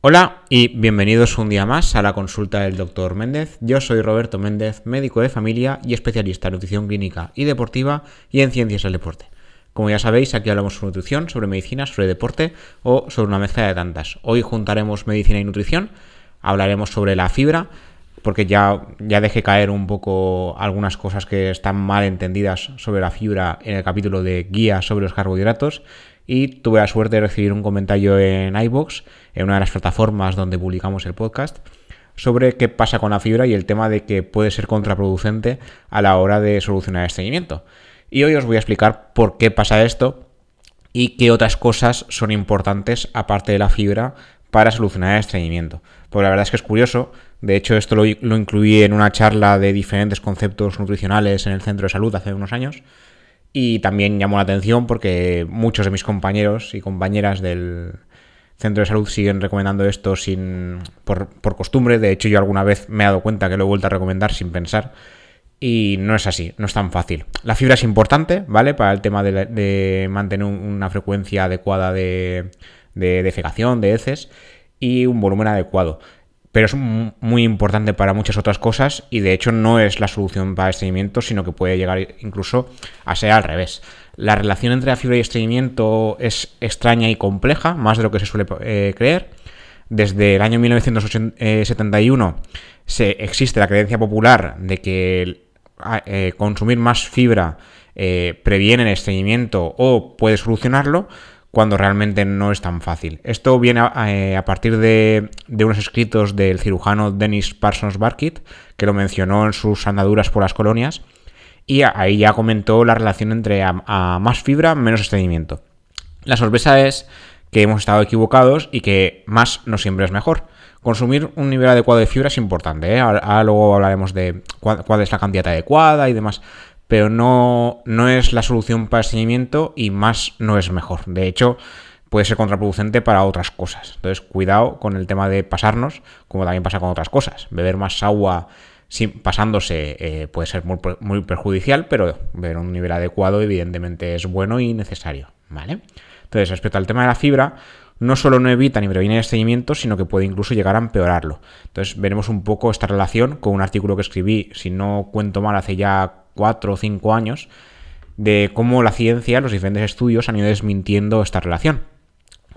Hola y bienvenidos un día más a la consulta del Dr. Méndez. Yo soy Roberto Méndez, médico de familia y especialista en nutrición clínica y deportiva y en ciencias del deporte. Como ya sabéis, aquí hablamos sobre nutrición, sobre medicina, sobre deporte o sobre una mezcla de tantas. Hoy juntaremos medicina y nutrición, hablaremos sobre la fibra, porque ya, ya dejé caer un poco algunas cosas que están mal entendidas sobre la fibra en el capítulo de guía sobre los carbohidratos y tuve la suerte de recibir un comentario en iBox, en una de las plataformas donde publicamos el podcast, sobre qué pasa con la fibra y el tema de que puede ser contraproducente a la hora de solucionar el estreñimiento. Y hoy os voy a explicar por qué pasa esto y qué otras cosas son importantes aparte de la fibra para solucionar el estreñimiento. Pues la verdad es que es curioso. De hecho, esto lo, incluí en una charla de diferentes conceptos nutricionales en el centro de salud hace unos años. Y también llamó la atención porque muchos de mis compañeros y compañeras del centro de salud siguen recomendando esto sin por, por costumbre. De hecho, yo alguna vez me he dado cuenta que lo he vuelto a recomendar sin pensar. Y no es así, no es tan fácil. La fibra es importante, ¿vale? Para el tema de, de mantener una frecuencia adecuada de, de defecación, de heces y un volumen adecuado pero es muy importante para muchas otras cosas y de hecho no es la solución para el estreñimiento, sino que puede llegar incluso a ser al revés. La relación entre la fibra y estreñimiento es extraña y compleja, más de lo que se suele eh, creer. Desde el año 1971 se, existe la creencia popular de que eh, consumir más fibra eh, previene el estreñimiento o puede solucionarlo, cuando realmente no es tan fácil. Esto viene a, eh, partir de, unos escritos del cirujano Dennis Parsons Barkit, que lo mencionó en sus andaduras por las colonias, y ahí ya comentó la relación entre a, más fibra, menos estreñimiento. La sorpresa es que hemos estado equivocados y que más no siempre es mejor. Consumir un nivel adecuado de fibra es importante, ¿eh? ahora, luego hablaremos de cuál, es la cantidad adecuada y demás, pero no, no es la solución para el seguimiento y más no es mejor. De hecho, puede ser contraproducente para otras cosas. Entonces, cuidado con el tema de pasarnos, como también pasa con otras cosas. Beber más agua sin, pasándose eh, puede ser muy, muy, perjudicial, pero beber un nivel adecuado evidentemente es bueno y necesario. ¿Vale? Entonces, respecto al tema de la fibra, no solo no evita ni previene el estreñimiento, sino que puede incluso llegar a empeorarlo. Entonces, veremos un poco esta relación con un artículo que escribí, si no cuento mal, hace ya cuatro o cinco años, de cómo la ciencia, los diferentes estudios han ido desmintiendo esta relación.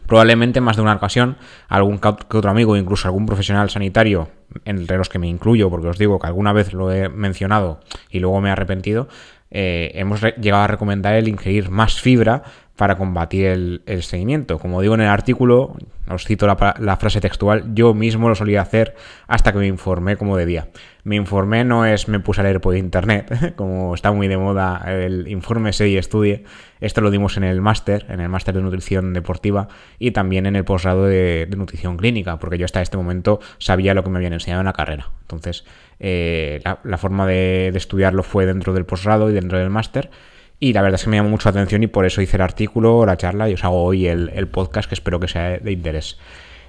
Probablemente más de una ocasión, algún que otro amigo, incluso algún profesional sanitario, entre los que me incluyo, porque os digo que alguna vez lo he mencionado y luego me he arrepentido, eh, hemos llegado a recomendar el ingerir más fibra para combatir el, seguimiento. Como digo en el artículo, os cito la, frase textual, yo mismo lo solía hacer hasta que me informé como debía. Me informé no es me puse a leer por internet, como está muy de moda el informe y estudie. Esto lo dimos en el máster, en el máster de nutrición deportiva y también en el posgrado de, nutrición clínica, porque yo hasta este momento sabía lo que me habían enseñado en la carrera. Entonces, eh, la, forma de estudiarlo fue dentro del posgrado y dentro del máster y la verdad es que me llamó mucho la atención y por eso hice el artículo, la charla y os hago hoy el, podcast que espero que sea de interés.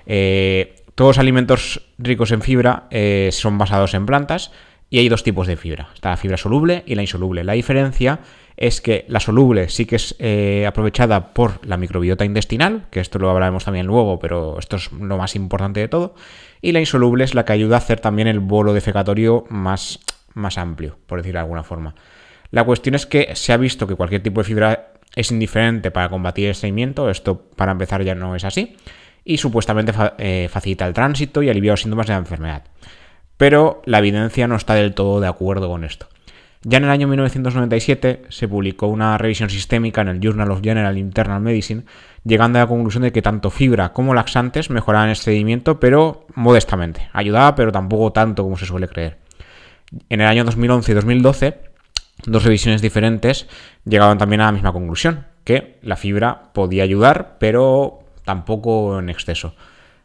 Eh, todos los alimentos ricos en fibra eh, son basados en plantas y hay dos tipos de fibra. Está la fibra soluble y la insoluble. La diferencia es que la soluble sí que es eh, aprovechada por la microbiota intestinal, que esto lo hablaremos también luego, pero esto es lo más importante de todo. Y la insoluble es la que ayuda a hacer también el bolo defecatorio más, más amplio, por decirlo de alguna forma. La cuestión es que se ha visto que cualquier tipo de fibra es indiferente para combatir el estreñimiento, esto para empezar ya no es así, y supuestamente eh, facilita el tránsito y alivia los síntomas de la enfermedad. Pero la evidencia no está del todo de acuerdo con esto. Ya en el año 1997 se publicó una revisión sistémica en el Journal of General Internal Medicine, llegando a la conclusión de que tanto fibra como laxantes mejoraban el estreñimiento, pero modestamente. Ayudaba, pero tampoco tanto como se suele creer. En el año 2011 y 2012 dos revisiones diferentes llegaban también a la misma conclusión, que la fibra podía ayudar, pero tampoco en exceso.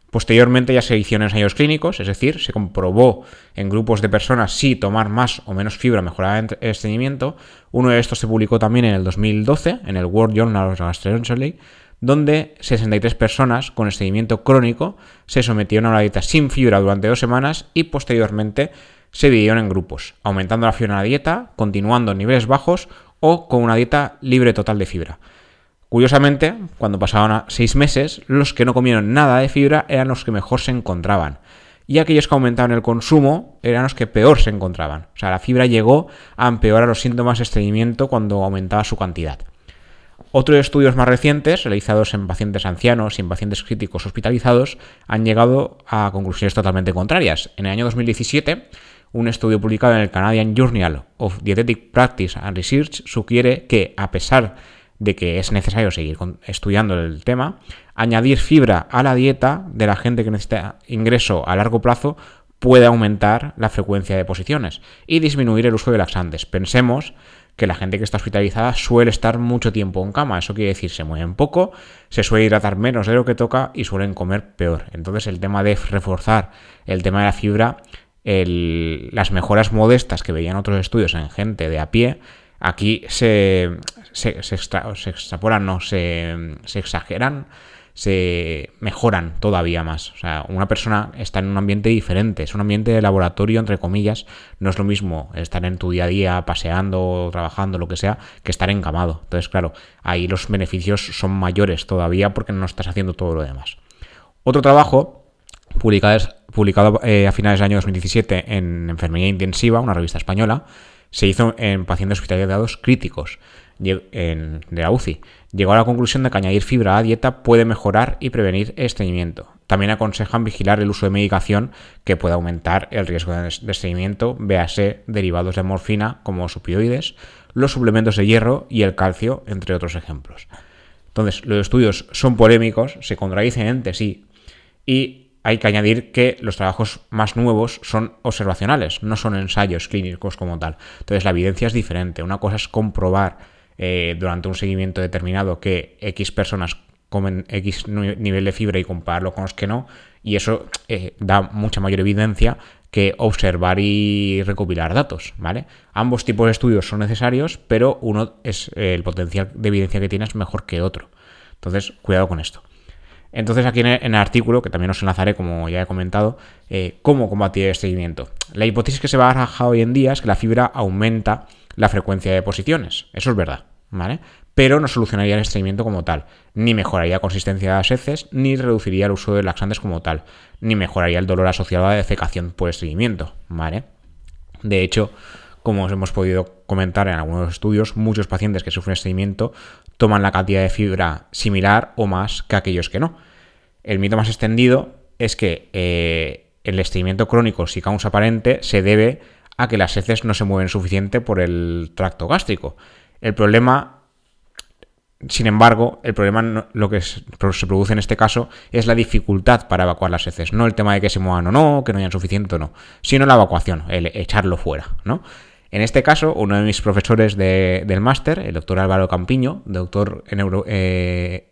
Posteriormente ya se hicieron ensayos clínicos, es decir, se comprobó en grupos de personas si tomar más o menos fibra mejoraba el estreñimiento. Uno de estos se publicó también en el 2012 en el World Journal of Gastroenterology, donde 63 personas con estreñimiento crónico se sometieron a una dieta sin fibra durante dos semanas y posteriormente se dividieron en grupos, aumentando la fibra en la dieta, continuando en niveles bajos o con una dieta libre total de fibra. Curiosamente, cuando pasaban seis meses, los que no comieron nada de fibra eran los que mejor se encontraban. Y aquellos que aumentaban el consumo eran los que peor se encontraban. O sea, la fibra llegó a empeorar los síntomas de estreñimiento cuando aumentaba su cantidad. Otros estudios más recientes, realizados en pacientes ancianos y en pacientes críticos hospitalizados, han llegado a conclusiones totalmente contrarias. En el año 2017, un estudio publicado en el Canadian Journal of Dietetic Practice and Research sugiere que, a pesar de que es necesario seguir estudiando el tema, añadir fibra a la dieta de la gente que necesita ingreso a largo plazo puede aumentar la frecuencia de posiciones y disminuir el uso de laxantes. Pensemos que la gente que está hospitalizada suele estar mucho tiempo en cama. Eso quiere decir, se mueven poco, se suele hidratar menos de lo que toca y suelen comer peor. Entonces el tema de reforzar el tema de la fibra, las mejoras modestas que veían otros estudios en gente de a pie, aquí se, se, extrapolan, no, se, se exageran se mejoran todavía más. O sea, una persona está en un ambiente diferente, es un ambiente de laboratorio, entre comillas, no es lo mismo estar en tu día a día paseando, trabajando, lo que sea, que estar encamado. Entonces, claro, ahí los beneficios son mayores todavía porque no estás haciendo todo lo demás. Otro trabajo publicado, publicado eh, a finales del año 2017 en Enfermería Intensiva, una revista española, se hizo en pacientes hospitalizados críticos de la UCI. Llegó a la conclusión de que añadir fibra a dieta puede mejorar y prevenir estreñimiento. También aconsejan vigilar el uso de medicación que puede aumentar el riesgo de estreñimiento, véase derivados de morfina como los opioides, los suplementos de hierro y el calcio, entre otros ejemplos. Entonces, los estudios son polémicos, se contradicen entre sí y hay que añadir que los trabajos más nuevos son observacionales, no son ensayos clínicos como tal. Entonces, la evidencia es diferente. Una cosa es comprobar eh, durante un seguimiento determinado que X personas comen X nivel de fibra y compararlo con los que no, y eso eh, da mucha mayor evidencia que observar y recopilar datos, ¿vale? Ambos tipos de estudios son necesarios, pero uno es eh, el potencial de evidencia que tiene es mejor que otro. Entonces, cuidado con esto. Entonces, aquí en el, artículo, que también os enlazaré, como ya he comentado, cómo combatir el seguimiento. La hipótesis que se va a barajar hoy en día es que la fibra aumenta la frecuencia de posiciones. Eso es verdad, ¿vale? Pero no solucionaría el estreñimiento como tal, ni mejoraría la consistencia de las heces, ni reduciría el uso de laxantes como tal, ni mejoraría el dolor asociado a la defecación por estreñimiento, ¿vale? De hecho, como os hemos podido comentar en algunos estudios, muchos pacientes que sufren estreñimiento toman la cantidad de fibra similar o más que aquellos que no. El mito más extendido es que eh, el estreñimiento crónico sin causa aparente se debe a que las heces no se mueven suficiente por el tracto gástrico. El problema, sin embargo, el problema lo que se produce en este caso es la dificultad para evacuar las heces, no el tema de que se muevan o no, que no hayan suficiente o no, sino la evacuación, el echarlo fuera, ¿no? En este caso, uno de mis profesores del máster, el doctor Álvaro Campiño, doctor en eh,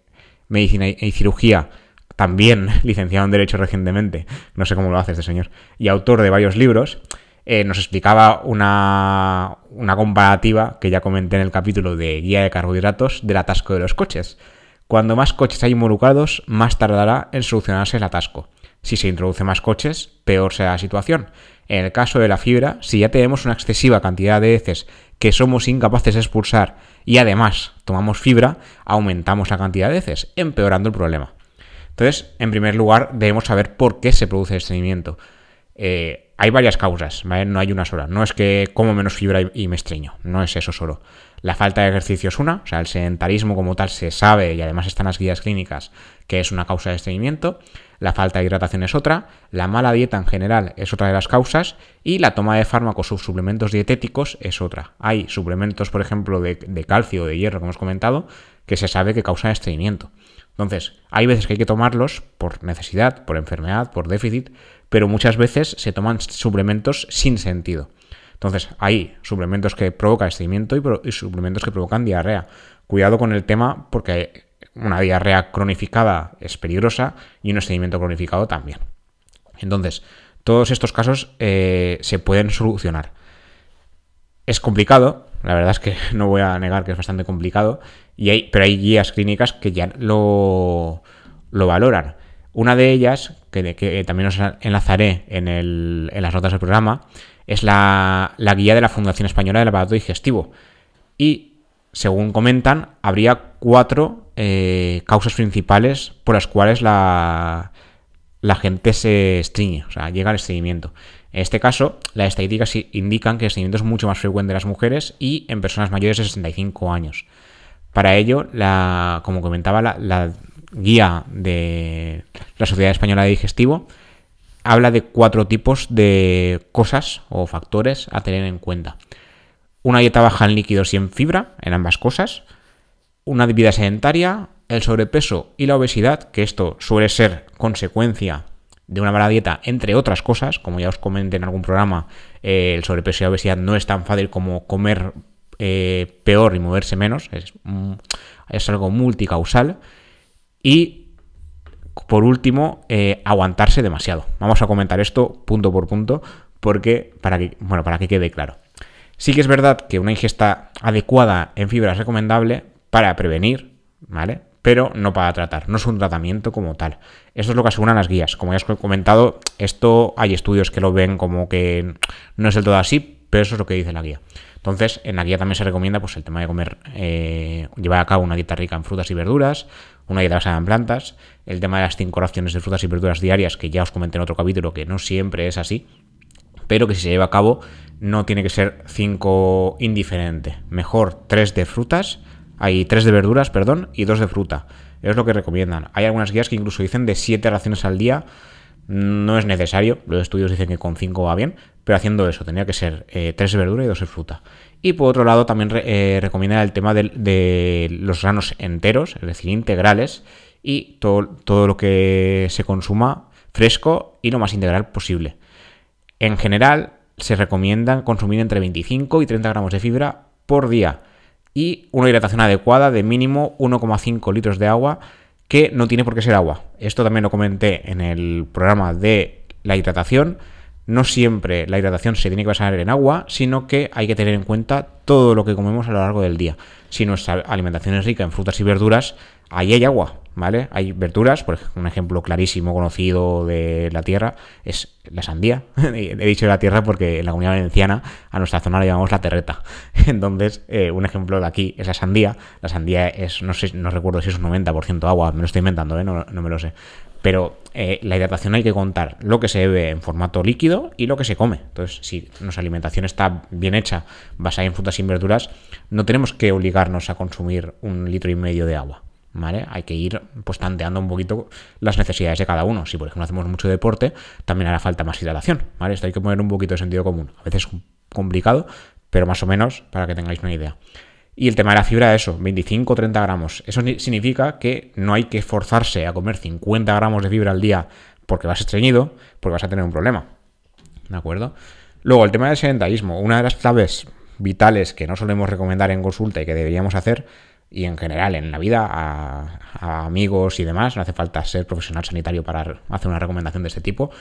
Medicina y Cirugía, también licenciado en Derecho recientemente, no sé cómo lo hace este señor, y autor de varios libros, eh, nos explicaba una, una comparativa que ya comenté en el capítulo de guía de carbohidratos del atasco de los coches. Cuando más coches hay involucrados, más tardará en solucionarse el atasco. Si se introduce más coches, peor será la situación. En el caso de la fibra, si ya tenemos una excesiva cantidad de heces que somos incapaces de expulsar y además tomamos fibra, aumentamos la cantidad de heces, empeorando el problema. Entonces, en primer lugar, debemos saber por qué se produce el estreñimiento. Eh, hay varias causas. No hay una sola. No es que como menos fibra y me estreño, no es eso solo. La falta de ejercicio es una, o sea, el sedentarismo como tal se sabe y además están las guías clínicas que es una causa de estreñimiento. La falta de hidratación es otra, la mala dieta en general es otra de las causas y la toma de fármacos o suplementos dietéticos es otra. Hay suplementos, por ejemplo, de, calcio o de hierro, como hemos comentado, que se sabe que causan estreñimiento. Entonces, hay veces que hay que tomarlos por necesidad, por enfermedad, por déficit, pero muchas veces se toman suplementos sin sentido. Entonces, hay suplementos que provocan estreñimiento y, suplementos que provocan diarrea. Cuidado con el tema porque una diarrea cronificada es peligrosa y un estreñimiento cronificado también. Entonces, todos estos casos eh, se pueden solucionar. Es complicado, la verdad es que no voy a negar que es bastante complicado, y hay, pero hay guías clínicas que ya lo, lo valoran. Una de ellas, que, también os enlazaré en, el, en, las notas del programa, es la, guía de la Fundación Española del Aparato Digestivo. Y, según comentan, habría cuatro eh, causas principales por las cuales la, la gente se estreñe, o sea, llega al estreñimiento. En este caso, las estadísticas indican que el estreñimiento es mucho más frecuente en las mujeres y en personas mayores de 65 años. Para ello, la, como comentaba, la, guía de la Sociedad Española de Digestivo habla de cuatro tipos de cosas o factores a tener en cuenta. Una dieta baja en líquidos y en fibra, en ambas cosas. Una vida sedentaria, el sobrepeso y la obesidad, que esto suele ser consecuencia de una mala dieta, entre otras cosas, como ya os comenté en algún programa, eh, el sobrepeso y la obesidad no es tan fácil como comer eh, peor y moverse menos, es, es, algo multicausal. Y por último, eh, aguantarse demasiado. Vamos a comentar esto punto por punto, porque para que, bueno, para que quede claro. Sí que es verdad que una ingesta adecuada en fibra es recomendable para prevenir, ¿vale? Pero no para tratar, no es un tratamiento como tal. Esto es lo que aseguran las guías. Como ya os he comentado, esto hay estudios que lo ven como que no es del todo así, pero eso es lo que dice la guía. Entonces, en la guía también se recomienda pues, el tema de comer, eh, llevar a cabo una dieta rica en frutas y verduras, una dieta basada en plantas, el tema de las cinco raciones de frutas y verduras diarias, que ya os comenté en otro capítulo, que no siempre es así, pero que si se lleva a cabo no tiene que ser cinco indiferente. Mejor tres de frutas, hay tres de verduras, perdón, y dos de fruta. Es lo que recomiendan. Hay algunas guías que incluso dicen de siete raciones al día. No es necesario, los estudios dicen que con cinco va bien, pero haciendo eso, tenía que ser eh, tres de verdura y dos de fruta. Y por otro lado, también eh, recomienda el tema de, los granos enteros, es decir, integrales, y todo, todo lo que se consuma fresco y lo más integral posible. En general, se recomienda consumir entre 25 y 30 gramos de fibra por día y una hidratación adecuada de mínimo 1,5 litros de agua que no tiene por qué ser agua. Esto también lo comenté en el programa de la hidratación no siempre la hidratación se tiene que basar en agua, sino que hay que tener en cuenta todo lo que comemos a lo largo del día. Si nuestra alimentación es rica en frutas y verduras, ahí hay agua, ¿vale? Hay verduras, por ejemplo, un ejemplo clarísimo conocido de la tierra es la sandía. He dicho la tierra porque en la comunidad valenciana a nuestra zona la llamamos la terreta. Entonces, eh, un ejemplo de aquí es la sandía. La sandía es, no sé, no recuerdo si es un 90% agua, me lo estoy inventando, ¿eh? no, no me lo sé. Pero eh, la hidratación hay que contar lo que se bebe en formato líquido y lo que se come. Entonces, si nuestra alimentación está bien hecha, basada en frutas y verduras, no tenemos que obligarnos a consumir un litro y medio de agua. ¿Vale? Hay que ir pues tanteando un poquito las necesidades de cada uno. Si por ejemplo hacemos mucho deporte, también hará falta más hidratación. Esto hay que poner un poquito de sentido común. A veces es complicado, pero más o menos para que tengáis una idea. Y el tema de la fibra, eso, 25-30 gramos. Eso significa que no hay que esforzarse a comer 50 gramos de fibra al día porque vas estreñido, porque vas a tener un problema. ¿De acuerdo? Luego, el tema del sedentarismo. Una de las claves vitales que no solemos recomendar en consulta y que deberíamos hacer, y en general en la vida, a, amigos y demás, no hace falta ser profesional sanitario para hacer una recomendación de este tipo,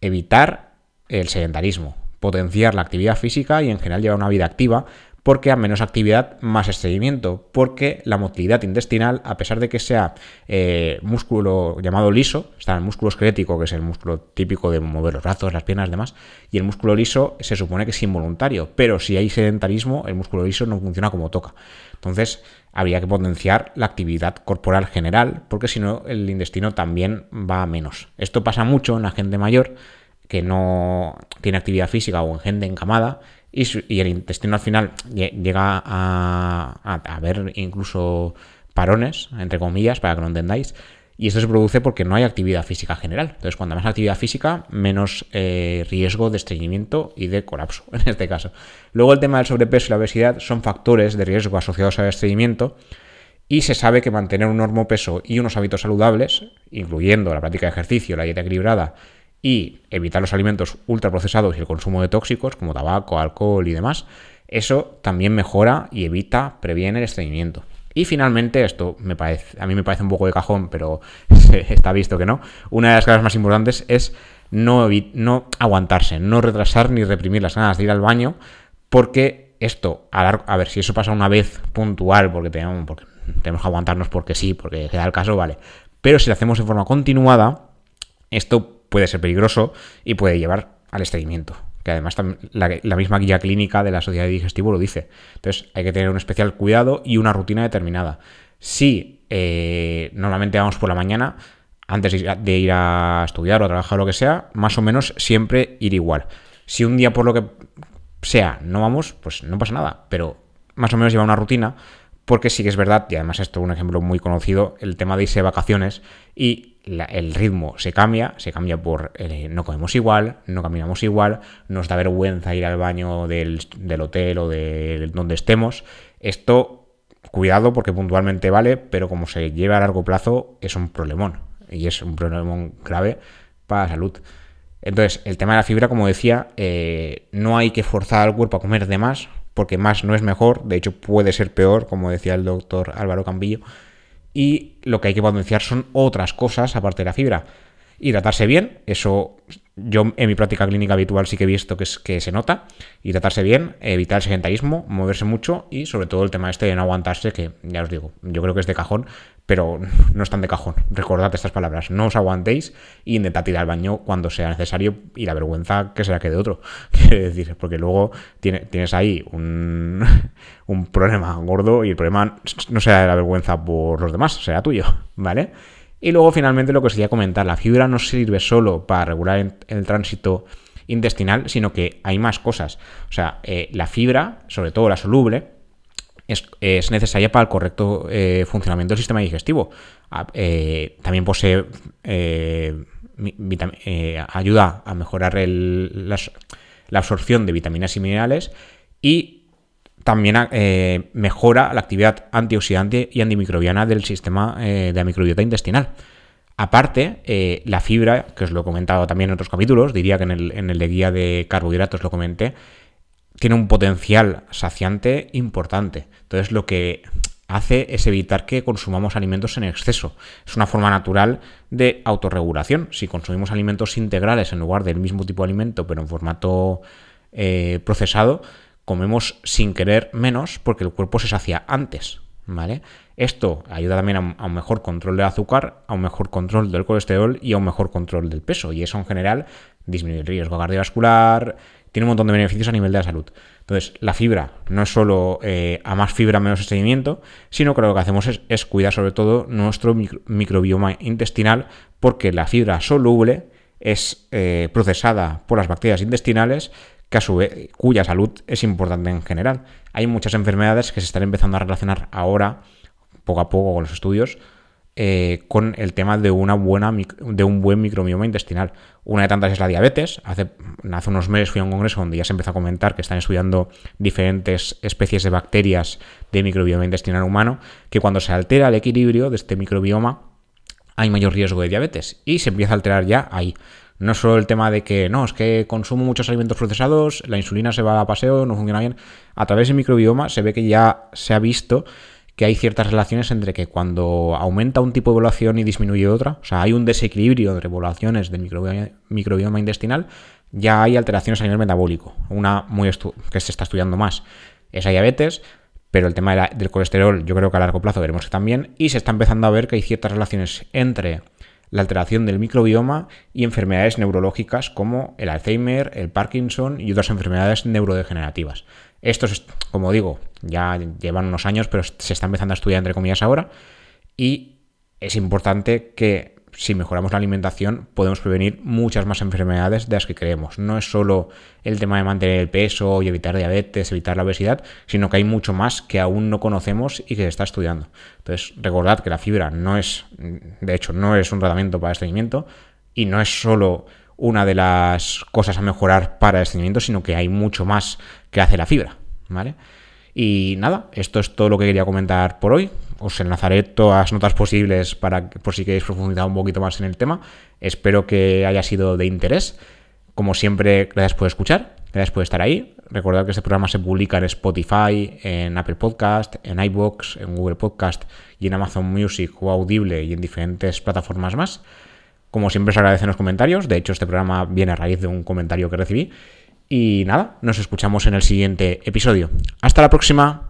evitar el sedentarismo, potenciar la actividad física y en general llevar una vida activa porque a menos actividad, más estreñimiento, porque la motilidad intestinal, a pesar de que sea eh, músculo llamado liso, está el músculo esquelético, que es el músculo típico de mover los brazos, las piernas demás, y el músculo liso se supone que es involuntario, pero si hay sedentarismo, el músculo liso no funciona como toca. Entonces, habría que potenciar la actividad corporal general, porque si no, el intestino también va a menos. Esto pasa mucho en la gente mayor que no tiene actividad física o en gente encamada y, el intestino al final llega a, a, ver incluso parones, entre comillas, para que lo entendáis. Y esto se produce porque no hay actividad física general. Entonces, cuando más actividad física, menos eh, riesgo de estreñimiento y de colapso, en este caso. Luego, el tema del sobrepeso y la obesidad son factores de riesgo asociados al estreñimiento. Y se sabe que mantener un normo peso y unos hábitos saludables, incluyendo la práctica de ejercicio, la dieta equilibrada y evitar los alimentos ultraprocesados y el consumo de tóxicos como tabaco, alcohol y demás, eso también mejora y evita, previene el estreñimiento. Y finalmente, esto me parece, a mí me parece un poco de cajón, pero está visto que no. Una de las cosas más importantes es no, aguantarse, no retrasar ni reprimir las ganas de ir al baño, porque esto, a, a ver, si eso pasa una vez puntual, porque tenemos, que aguantarnos porque sí, porque da el caso, vale. Pero si lo hacemos de forma continuada, esto puede ser peligroso y puede llevar al estreñimiento. Que además la, misma guía clínica de la sociedad de digestivo lo dice. Entonces hay que tener un especial cuidado y una rutina determinada. Si eh, normalmente vamos por la mañana, antes de ir a estudiar o a trabajar o lo que sea, más o menos siempre ir igual. Si un día por lo que sea no vamos, pues no pasa nada, pero más o menos lleva una rutina porque sí que es verdad, y además esto es un ejemplo muy conocido, el tema de irse de vacaciones y el ritmo se cambia, se cambia por eh, no comemos igual, no caminamos igual, nos da vergüenza ir al baño del, hotel o de donde estemos. Esto, cuidado porque puntualmente vale, pero como se lleva a largo plazo es un problemón y es un problemón grave para la salud. Entonces, el tema de la fibra, como decía, eh, no hay que forzar al cuerpo a comer de más, porque más no es mejor, de hecho puede ser peor, como decía el doctor Álvaro Cambillo, y lo que hay que potenciar son otras cosas aparte de la fibra. Hidratarse bien, eso yo en mi práctica clínica habitual sí que he visto que, es, que se nota. Hidratarse bien, evitar el sedentarismo, moverse mucho y sobre todo el tema este de no aguantarse, que ya os digo, yo creo que es de cajón, pero no es tan de cajón. Recordad estas palabras, no os aguantéis y intentad ir al baño cuando sea necesario y la vergüenza que será que de otro. Quiero decir, porque luego tienes ahí un, un problema gordo y el problema no será de la vergüenza por los demás, será tuyo, ¿vale? Y luego finalmente lo que os quería comentar, la fibra no sirve solo para regular el tránsito intestinal, sino que hay más cosas. O sea, eh, la fibra, sobre todo la soluble, es, necesaria para el correcto eh, funcionamiento del sistema digestivo. Ah, eh, también posee ayuda a mejorar la absorción de vitaminas y minerales y también eh, mejora la actividad antioxidante y antimicrobiana del sistema eh, de la microbiota intestinal. Aparte, eh, la fibra, que os lo he comentado también en otros capítulos, diría que en el, en el de guía de carbohidratos lo comenté, tiene un potencial saciante importante. Entonces, lo que hace es evitar que consumamos alimentos en exceso. Es una forma natural de autorregulación. Si consumimos alimentos integrales en lugar del mismo tipo de alimento, pero en formato procesado, comemos sin querer menos porque el cuerpo se sacia antes, ¿vale? Esto ayuda también a, un mejor control del azúcar, a un mejor control del colesterol y a un mejor control del peso. Y eso en general disminuye el riesgo cardiovascular, tiene un montón de beneficios a nivel de la salud. Entonces, la fibra no es solo eh, a más fibra menos estreñimiento, sino que lo que hacemos es, cuidar sobre todo nuestro microbioma intestinal, porque la fibra soluble es eh, procesada por las bacterias intestinales que a su vez, cuya salud es importante en general. Hay muchas enfermedades que se están empezando a relacionar ahora, poco a poco con los estudios, eh, con el tema de, una buena, de un buen microbioma intestinal. Una de tantas es la diabetes. Hace, hace unos meses fui a un congreso donde ya se empezó a comentar que están estudiando diferentes especies de bacterias de microbioma intestinal humano, que cuando se altera el equilibrio de este microbioma hay mayor riesgo de diabetes y se empieza a alterar ya ahí. No solo el tema de que no, es que consumo muchos alimentos procesados, la insulina se va a paseo, no funciona bien. A través del microbioma se ve que ya se ha visto que hay ciertas relaciones entre que cuando aumenta un tipo de población y disminuye otra, o sea, hay un desequilibrio entre poblaciones del microbioma, intestinal, ya hay alteraciones a nivel metabólico. Una muy que se está estudiando más es la diabetes, pero el tema del colesterol yo creo que a largo plazo veremos que también, y se está empezando a ver que hay ciertas relaciones entre la alteración del microbioma y enfermedades neurológicas como el Alzheimer, el Parkinson y otras enfermedades neurodegenerativas. Estos, como digo, ya llevan unos años, pero se está empezando a estudiar entre comillas ahora y es importante que si mejoramos la alimentación, podemos prevenir muchas más enfermedades de las que creemos. No es solo el tema de mantener el peso y evitar diabetes, evitar la obesidad, sino que hay mucho más que aún no conocemos y que se está estudiando. Entonces, recordad que la fibra no es, de hecho, no es un tratamiento para estreñimiento y no es solo una de las cosas a mejorar para el estreñimiento, sino que hay mucho más que hace la fibra, ¿vale? Y nada, esto es todo lo que quería comentar por hoy os enlazaré todas las notas posibles para por si queréis profundizar un poquito más en el tema. Espero que haya sido de interés. Como siempre, gracias por escuchar, gracias por estar ahí. Recordad que este programa se publica en Spotify, en Apple Podcast, en iBox, en Google Podcast y en Amazon Music o Audible y en diferentes plataformas más. Como siempre os agradecen los comentarios. De hecho, este programa viene a raíz de un comentario que recibí. Y nada, nos escuchamos en el siguiente episodio. Hasta la próxima.